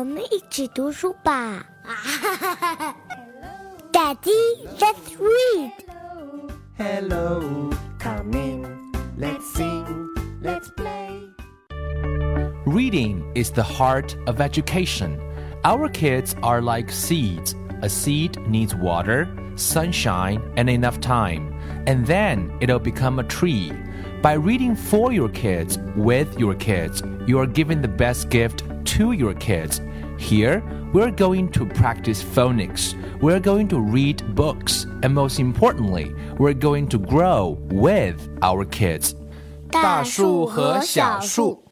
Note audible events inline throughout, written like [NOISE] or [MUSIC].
我们一起读书吧。Daddy, [LAUGHS] let's read. Hello, come in. Let's sing. Let's play. Reading is the heart of education. Our kids are like seeds. A seed needs water, sunshine, and enough time, and then it'll become a tree. By reading for your kids, with your kids, you are giving the best gift to your kids. Here, we're going to practice phonics. We're going to read books. And most importantly, we're going to grow with our kids. 大树和小树。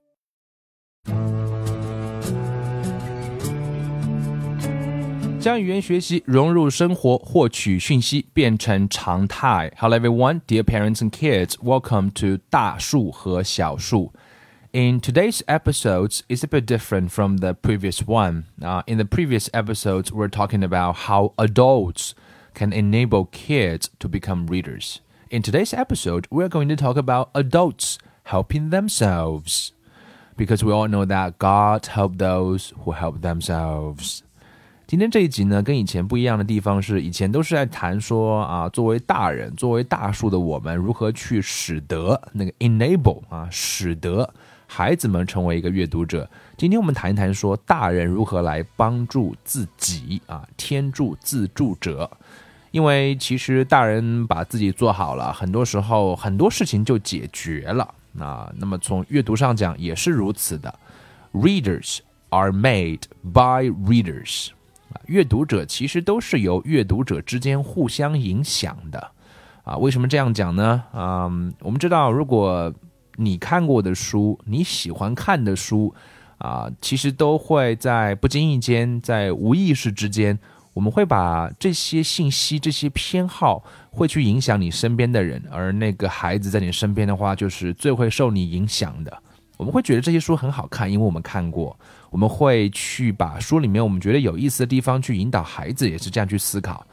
将语言学习融入生活，获取讯息变成常态。Hello everyone, dear parents and kids, welcome to 大树和小树。 In today's episodes, it's a bit different from the previous one. Uh, in the previous episodes, we're talking about how adults can enable kids to become readers. In today's episode, we're going to talk about adults helping themselves. Because we all know that God help those who help themselves. 今天这一集呢，跟以前不一样的地方是，以前都是在谈说啊，作为大人、作为大树的我们，如何去使得那个 enable 啊，使得 孩子们成为一个阅读者。今天我们谈一谈说，大人如何来帮助自己啊，天助自助者。因为其实大人把自己做好了，很多时候很多事情就解决了啊。那么从阅读上讲也是如此的，readers are made by readers。啊，阅读者其实都是由阅读者之间互相影响的，啊，为什么这样讲呢？啊，我们知道，如果你看过的书，你喜欢看的书，啊，其实都会在不经意间，在无意识之间，我们会把这些信息、这些偏好，会去影响你身边的人，而那个孩子在你身边的话，就是最会受你影响的。我们会觉得这些书很好看，因为我们看过。我们会去把书里面我们觉得有意思的地方去引导孩子，也是这样去思考。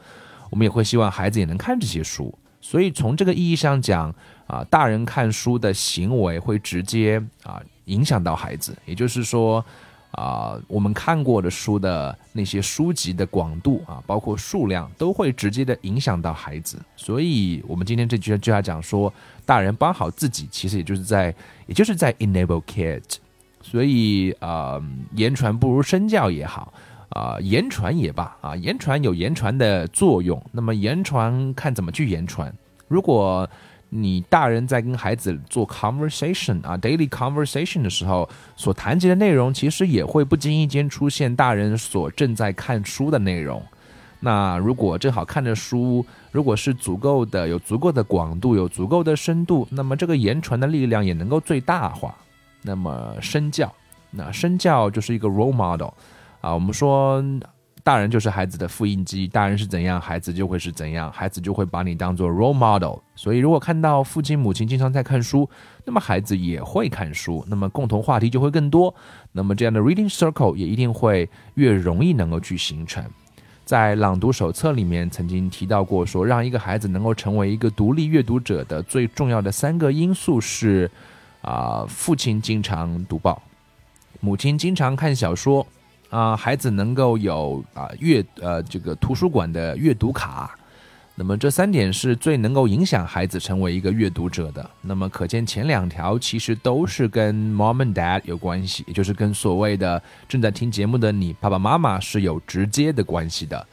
我们也会希望孩子也能看这些书。所以从这个意义上讲，啊，大人看书的行为会直接啊影响到孩子。也就是说，啊，我们看过的书的那些书籍的广度啊，包括数量，都会直接的影响到孩子。所以，我们今天这句就要讲说，大人帮好自己，其实也就是在，也就是在 enable kids。所以，啊，言传不如身教也好，啊，言传也罢，啊，言传有言传的作用。那么，言传看怎么去言传。如果你大人在跟孩子做 conversation 啊，daily conversation 的时候，所谈及的内容，其实也会不经意间出现大人所正在看书的内容。那如果正好看着书，如果是足够的，有足够的广度，有足够的深度，那么这个言传的力量也能够最大化。那么身教，那身教就是一个 role model 啊。我们说大人就是孩子的复印机，大人是怎样，孩子就会是怎样，孩子就会把你当做 role model。所以如果看到父亲母亲经常在看书，那么孩子也会看书，那么共同话题就会更多，那么这样的 reading circle 也一定会越容易能够去形成。在朗读手册里面曾经提到过，说让一个孩子能够成为一个独立阅读者的最重要的三个因素是。啊，父亲经常读报，母亲经常看小说，啊，孩子能够有啊阅呃这个图书馆的阅读卡，那么这三点是最能够影响孩子成为一个阅读者的。那么可见前两条其实都是跟 mom and dad 有关系，也就是跟所谓的正在听节目的你爸爸妈妈是有直接的关系的。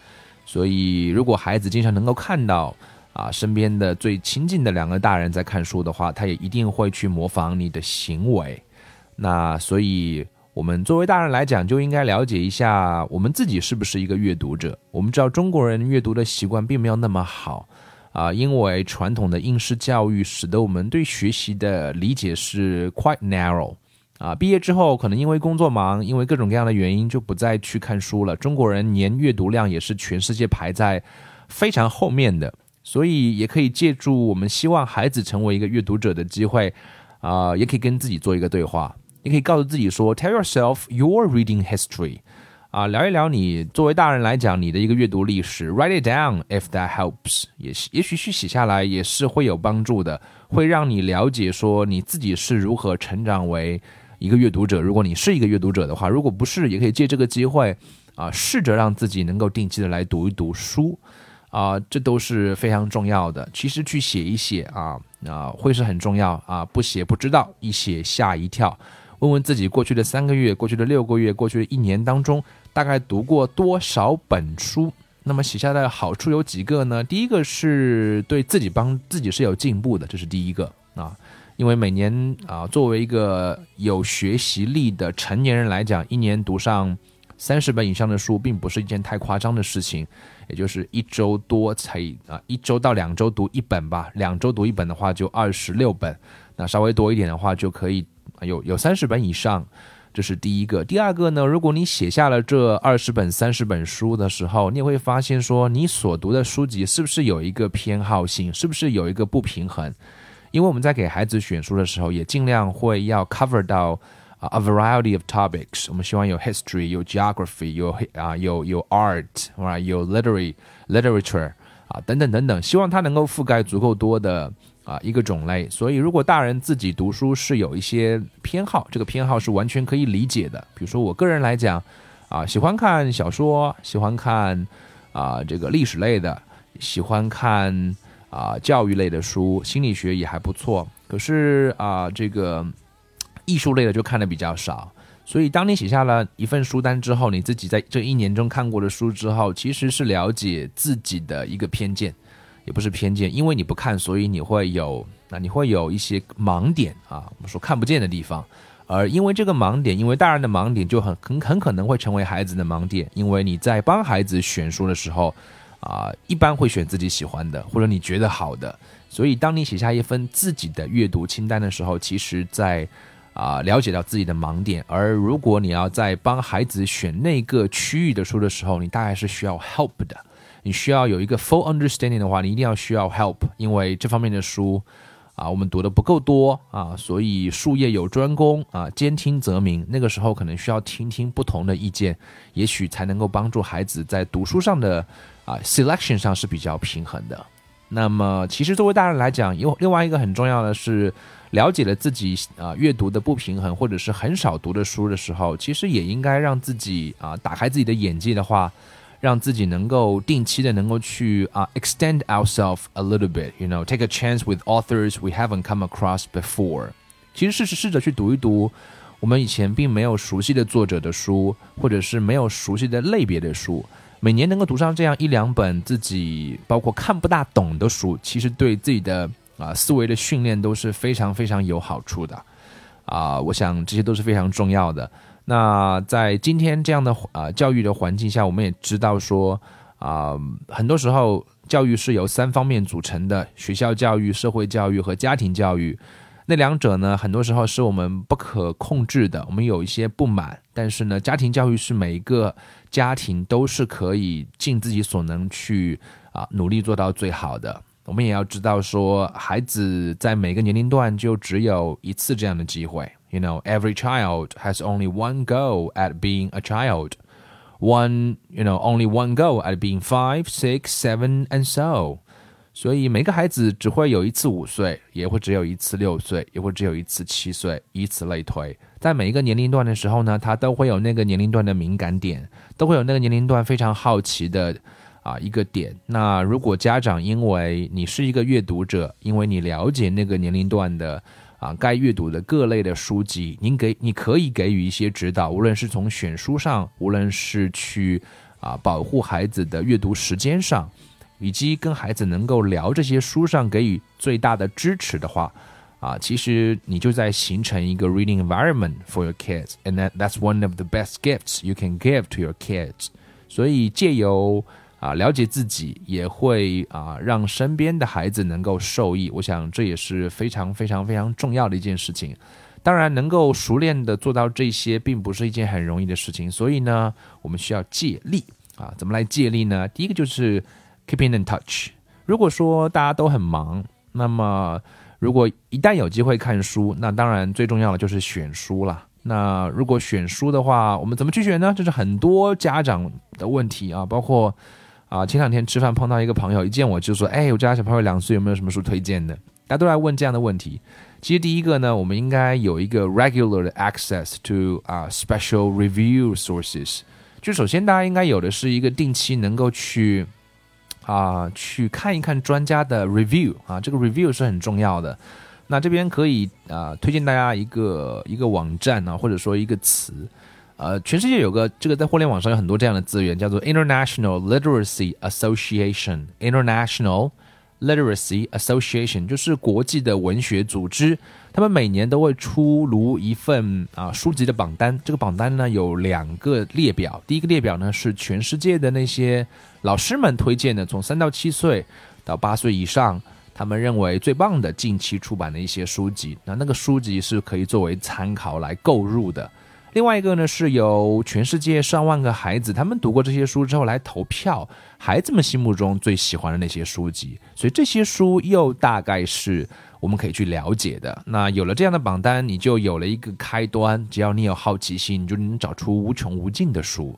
所以如果孩子经常能够看到。啊，身边的最亲近的两个大人在看书的话，他也一定会去模仿你的行为。那所以，我们作为大人来讲，就应该了解一下我们自己是不是一个阅读者。我们知道中国人阅读的习惯并没有那么好啊，因为传统的应试教育使得我们对学习的理解是 quite narrow 啊。毕业之后，可能因为工作忙，因为各种各样的原因，就不再去看书了。中国人年阅读量也是全世界排在非常后面的。所以也可以借助我们希望孩子成为一个阅读者的机会，啊，也可以跟自己做一个对话，你可以告诉自己说，Tell yourself your reading history，啊，聊一聊你作为大人来讲你的一个阅读历史，Write it down if that helps，也也许去写下来也是会有帮助的，会让你了解说你自己是如何成长为。一个阅读者，如果你是一个阅读者的话，如果不是，也可以借这个机会啊，试着让自己能够定期的来读一读书啊，这都是非常重要的。其实去写一写啊啊，会是很重要啊，不写不知道，一写吓一跳。问问自己，过去的三个月、过去的六个月、过去的一年当中，大概读过多少本书？那么写下来的好处有几个呢？第一个是对自己帮自己是有进步的，这是第一个啊。因为每年啊，作为一个有学习力的成年人来讲，一年读上三十本以上的书，并不是一件太夸张的事情。也就是一周多才啊，一周到两周读一本吧。两周读一本的话，就二十六本。那稍微多一点的话，就可以。有有三十本以上，这是第一个。第二个呢，如果你写下了这二十本、三十本书的时候，你也会发现说，你所读的书籍是不是有一个偏好性，是不是有一个不平衡？因为我们在给孩子选书的时候，也尽量会要 cover 到啊 a variety of topics。我们希望有 history、有 geography、有啊有有 art 啊有 literary literature 啊等等等等，希望它能够覆盖足够多的。啊，一个种类，所以如果大人自己读书是有一些偏好，这个偏好是完全可以理解的。比如说我个人来讲，啊，喜欢看小说，喜欢看啊这个历史类的，喜欢看啊教育类的书，心理学也还不错。可是啊这个艺术类的就看的比较少。所以当你写下了一份书单之后，你自己在这一年中看过的书之后，其实是了解自己的一个偏见。也不是偏见，因为你不看，所以你会有那你会有一些盲点啊，我们说看不见的地方。而因为这个盲点，因为大人的盲点就很很很可能会成为孩子的盲点。因为你在帮孩子选书的时候啊，一般会选自己喜欢的或者你觉得好的。所以当你写下一份自己的阅读清单的时候，其实在啊了解到自己的盲点。而如果你要在帮孩子选那个区域的书的时候，你大概是需要 help 的。你需要有一个 full understanding 的话，你一定要需要 help，因为这方面的书啊，我们读的不够多啊，所以术业有专攻啊，兼听则明。那个时候可能需要听听不同的意见，也许才能够帮助孩子在读书上的啊 selection 上是比较平衡的。那么，其实作为大人来讲，有另外一个很重要的是，了解了自己啊阅读的不平衡，或者是很少读的书的时候，其实也应该让自己啊打开自己的眼界的话。让自己能够定期的能够去啊、extend ourselves a little bit, you know, take a chance with authors we haven't come across before. 其实试试试着去读一读我们以前并没有熟悉的作者的书，或者是没有熟悉的类别的书。每年能够读上这样一两本自己包括看不大懂的书，其实对自己的啊、思维的训练都是非常非常有好处的。啊、我想这些都是非常重要的。那在今天这样的啊教育的环境下，我们也知道说啊，很多时候教育是由三方面组成的：学校教育、社会教育和家庭教育。那两者呢，很多时候是我们不可控制的，我们有一些不满。但是呢，家庭教育是每一个家庭都是可以尽自己所能去啊努力做到最好的。我们也要知道说，孩子在每个年龄段就只有一次这样的机会。You know, every child has only one go at being a child. One, you know, only one go at being five, six, seven, and so. 所以每个孩子只会有一次五岁，也会只有一次六岁，也会只有一次七岁，以此类推。在每一个年龄段的时候呢，他都会有那个年龄段的敏感点，都会有那个年龄段非常好奇的啊一个点。那如果家长因为你是一个阅读者，因为你了解那个年龄段的。啊，该阅读的各类的书籍，您给你可以给予一些指导，无论是从选书上，无论是去啊保护孩子的阅读时间上，以及跟孩子能够聊这些书上给予最大的支持的话，啊，其实你就在形成一个 reading environment for your kids，and that that's one of the best gifts you can give to your kids。所以借由啊，了解自己也会啊，让身边的孩子能够受益。我想这也是非常非常非常重要的一件事情。当然，能够熟练的做到这些，并不是一件很容易的事情。所以呢，我们需要借力啊。怎么来借力呢？第一个就是 keeping in touch。如果说大家都很忙，那么如果一旦有机会看书，那当然最重要的就是选书了。那如果选书的话，我们怎么去选呢？这是很多家长的问题啊，包括。啊，前两天吃饭碰到一个朋友，一见我就说：“哎，我家小朋友两岁，有没有什么书推荐的？”大家都来问这样的问题。其实第一个呢，我们应该有一个 regular access to 啊、special review sources。就首先大家应该有的是一个定期能够去啊、去看一看专家的 review 啊，这个 review 是很重要的。那这边可以啊、推荐大家一个一个网站呢、或者说一个词。呃，全世界有个这个在互联网上有很多这样的资源，叫做 International Literacy Association International Literacy Association，就是国际的文学组织。他们每年都会出炉一份啊书籍的榜单。这个榜单呢有两个列表，第一个列表呢是全世界的那些老师们推荐的，从三到七岁到八岁以上，他们认为最棒的近期出版的一些书籍。那那个书籍是可以作为参考来购入的。另外一个呢，是由全世界上万个孩子，他们读过这些书之后来投票，孩子们心目中最喜欢的那些书籍，所以这些书又大概是我们可以去了解的。那有了这样的榜单，你就有了一个开端，只要你有好奇心，你就能找出无穷无尽的书。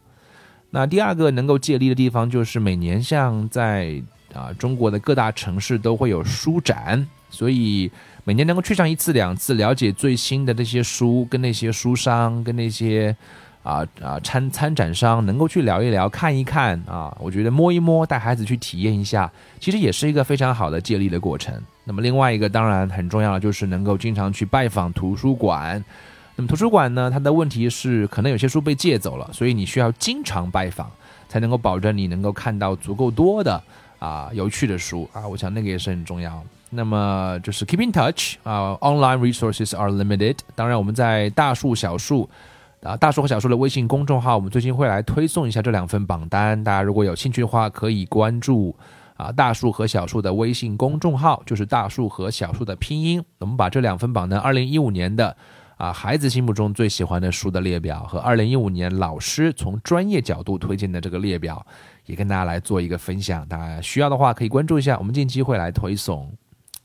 那第二个能够借力的地方，就是每年像在啊中国的各大城市都会有书展，所以每年能够去上一次两次，了解最新的这些书，跟那些书商，跟那些啊啊参参展商能够去聊一聊，看一看啊，我觉得摸一摸，带孩子去体验一下，其实也是一个非常好的借力的过程。那么另外一个当然很重要的就是能够经常去拜访图书馆。那么图书馆呢，它的问题是可能有些书被借走了，所以你需要经常拜访，才能够保证你能够看到足够多的啊有趣的书啊。我想那个也是很重要。那么就是 keep in touch 啊，online resources are limited。当然我们在大树小树啊大树和小树的微信公众号，我们最近会来推送一下这两份榜单。大家如果有兴趣的话，可以关注啊大树和小树的微信公众号，就是大树和小树的拼音。我们把这两份榜单，二零一五年的。啊，孩子心目中最喜欢的书的列表和二零一五年老师从专业角度推荐的这个列表，也跟大家来做一个分享。大家需要的话可以关注一下，我们近期会来推送。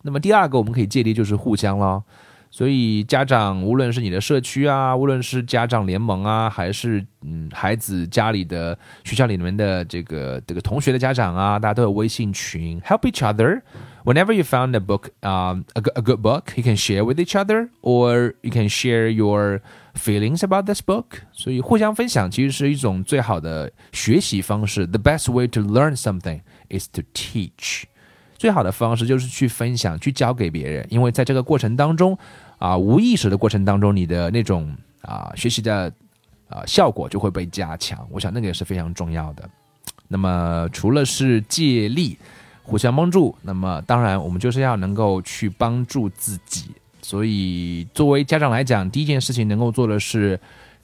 那么第二个我们可以借力就是互相咯。所以家长无论是你的社区啊，无论是家长联盟啊，还是嗯孩子家里的学校里面的这个这个同学的家长啊，大家都有微信群，help each other。Whenever you found a book, um, a, a good book, you can share with each other, or you can share your feelings about this book. 所以互相分享其实是一种最好的学习方式。The best way to learn something is to teach. 最好的方式就是去分享，去教给别人，因为在这个过程当中，啊，无意识的过程当中，你的那种啊学习的啊效果就会被加强。我想那个也是非常重要的。那么除了是借力。 互相帮助，那么当然我们就是要能够去帮助自己。所以作为家长来讲，第一件事情能够做的是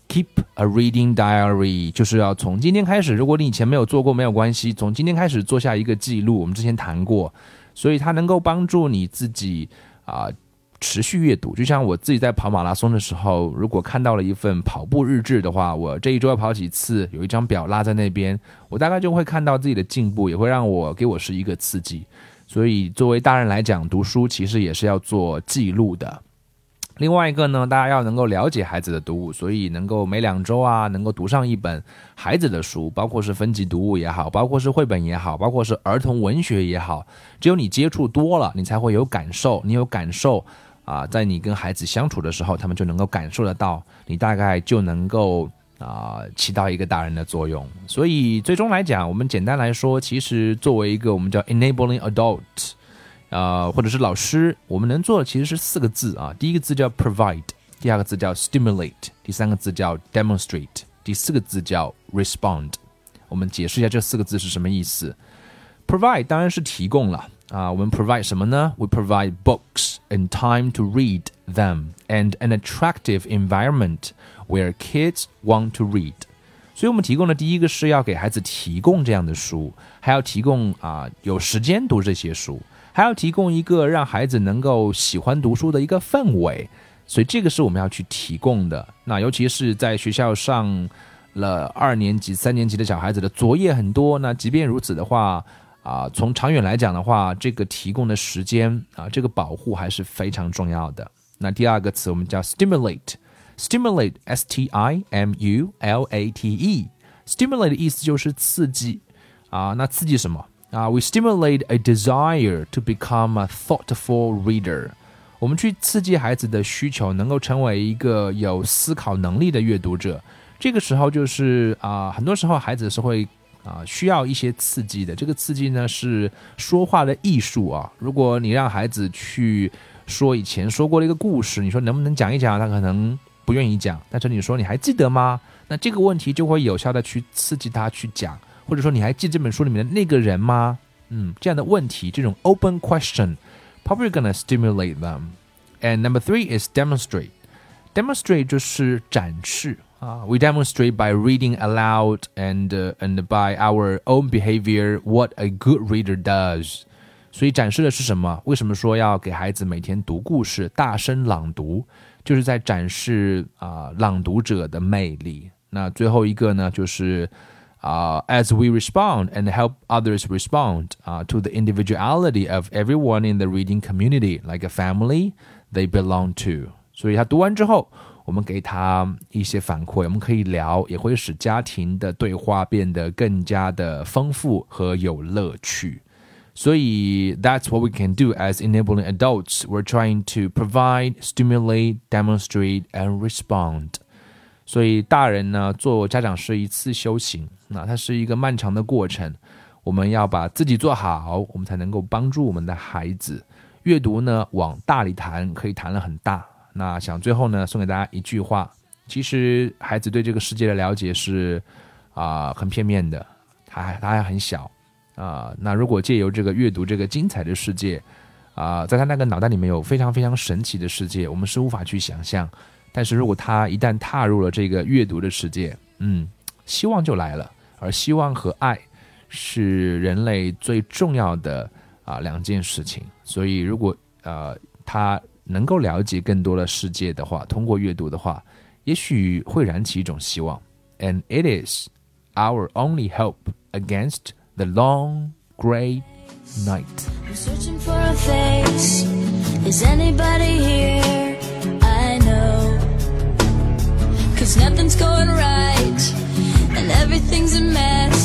keep a reading diary，就是要从今天开始。如果你以前没有做过，没有关系，从今天开始做下一个记录。我们之前谈过，所以它能够帮助你自己啊。持续阅读，就像我自己在跑马拉松的时候，如果看到了一份跑步日志的话，我这一周要跑几次，有一张表拉在那边，我大概就会看到自己的进步，也会让我给我是一个刺激。所以作为大人来讲，读书其实也是要做记录的。另外一个呢，大家要能够了解孩子的读物，所以能够每两周啊，能够读上一本孩子的书，包括是分级读物也好，包括是绘本也好，包括是儿童文学也好，只有你接触多了，你才会有感受，你有感受。啊，在你跟孩子相处的时候，他们就能够感受得到，你大概就能够啊起到一个大人的作用。所以最终来讲，我们简单来说，其实作为一个我们叫 enabling adult，啊，或者是老师，我们能做的其实是四个字啊。第一个字叫 provide，第二个字叫 stimulate，第三个字叫 demonstrate，第四个字叫 respond。我们解释一下这四个字是什么意思。provide 当然是提供了。啊，我们 provide 什么呢？We provide books and time to read them and an attractive environment where kids want to read。所以我们提供的第一个是要给孩子提供这样的书，还要提供啊有时间读这些书，还要提供一个让孩子能够喜欢读书的一个氛围。所以这个是我们要去提供的。那尤其是在学校上了二年级、三年级的小孩子的作业很多，那即便如此的话。啊，从长远来讲的话，这个提供的时间啊，这个保护还是非常重要的。那第二个词我们叫 stimulate，stimulate，s t i m u l a t e，stimulate 的意思就是刺激啊。那刺激什么啊？We stimulate a desire to become a thoughtful reader。我们去刺激孩子的需求，能够成为一个有思考能力的阅读者。这个时候就是啊、很多时候孩子是会啊、需要一些刺激的。这个刺激呢是说话的艺术啊。如果你让孩子去说以前说过的一个故事，你说能不能讲一讲，他可能不愿意讲。但是你说你还记得吗？那这个问题就会有效的去刺激他去讲，或者说你还记这本书里面的那个人吗？嗯，这样的问题，这种 open question。probably gonna stimulate them. And number three is demonstrate. Demonstrate 就是展示 啊。We demonstrate by reading aloud and、uh, and by our own behavior what a good reader does. 所以展示的是什么？为什么说要给孩子每天读故事，大声朗读，就是在展示啊、朗读者的魅力。那最后一个呢，就是。uh, as we respond and help others respond uh, to the individuality of everyone in the reading community, like a family they belong to. 所以他读完之后，我们给他一些反馈，我们可以聊，也会使家庭的对话变得更加的丰富和有乐趣。所以 that's what we can do as enabling adults. We're trying to provide, stimulate, demonstrate, and respond. 所以大人呢，做家长是一次修行，那它是一个漫长的过程。我们要把自己做好，我们才能够帮助我们的孩子。阅读呢，往大里谈，可以谈了很大。那想最后呢，送给大家一句话：其实孩子对这个世界的了解是啊、很片面的，他还他还很小啊、那如果借由这个阅读这个精彩的世界啊、在他那个脑袋里面有非常非常神奇的世界，我们是无法去想象。但是如果他一旦踏入了这个阅读的世界，嗯，希望就来了。而希望和爱是人类最重要的啊、两件事情。所以，如果呃他能够了解更多的世界的话，通过阅读的话，也许会燃起一种希望。And it is our only hope against the long gray night. I'm searching for a face. Is anybody here? I know. Cause nothing's going right. And everything's a mess.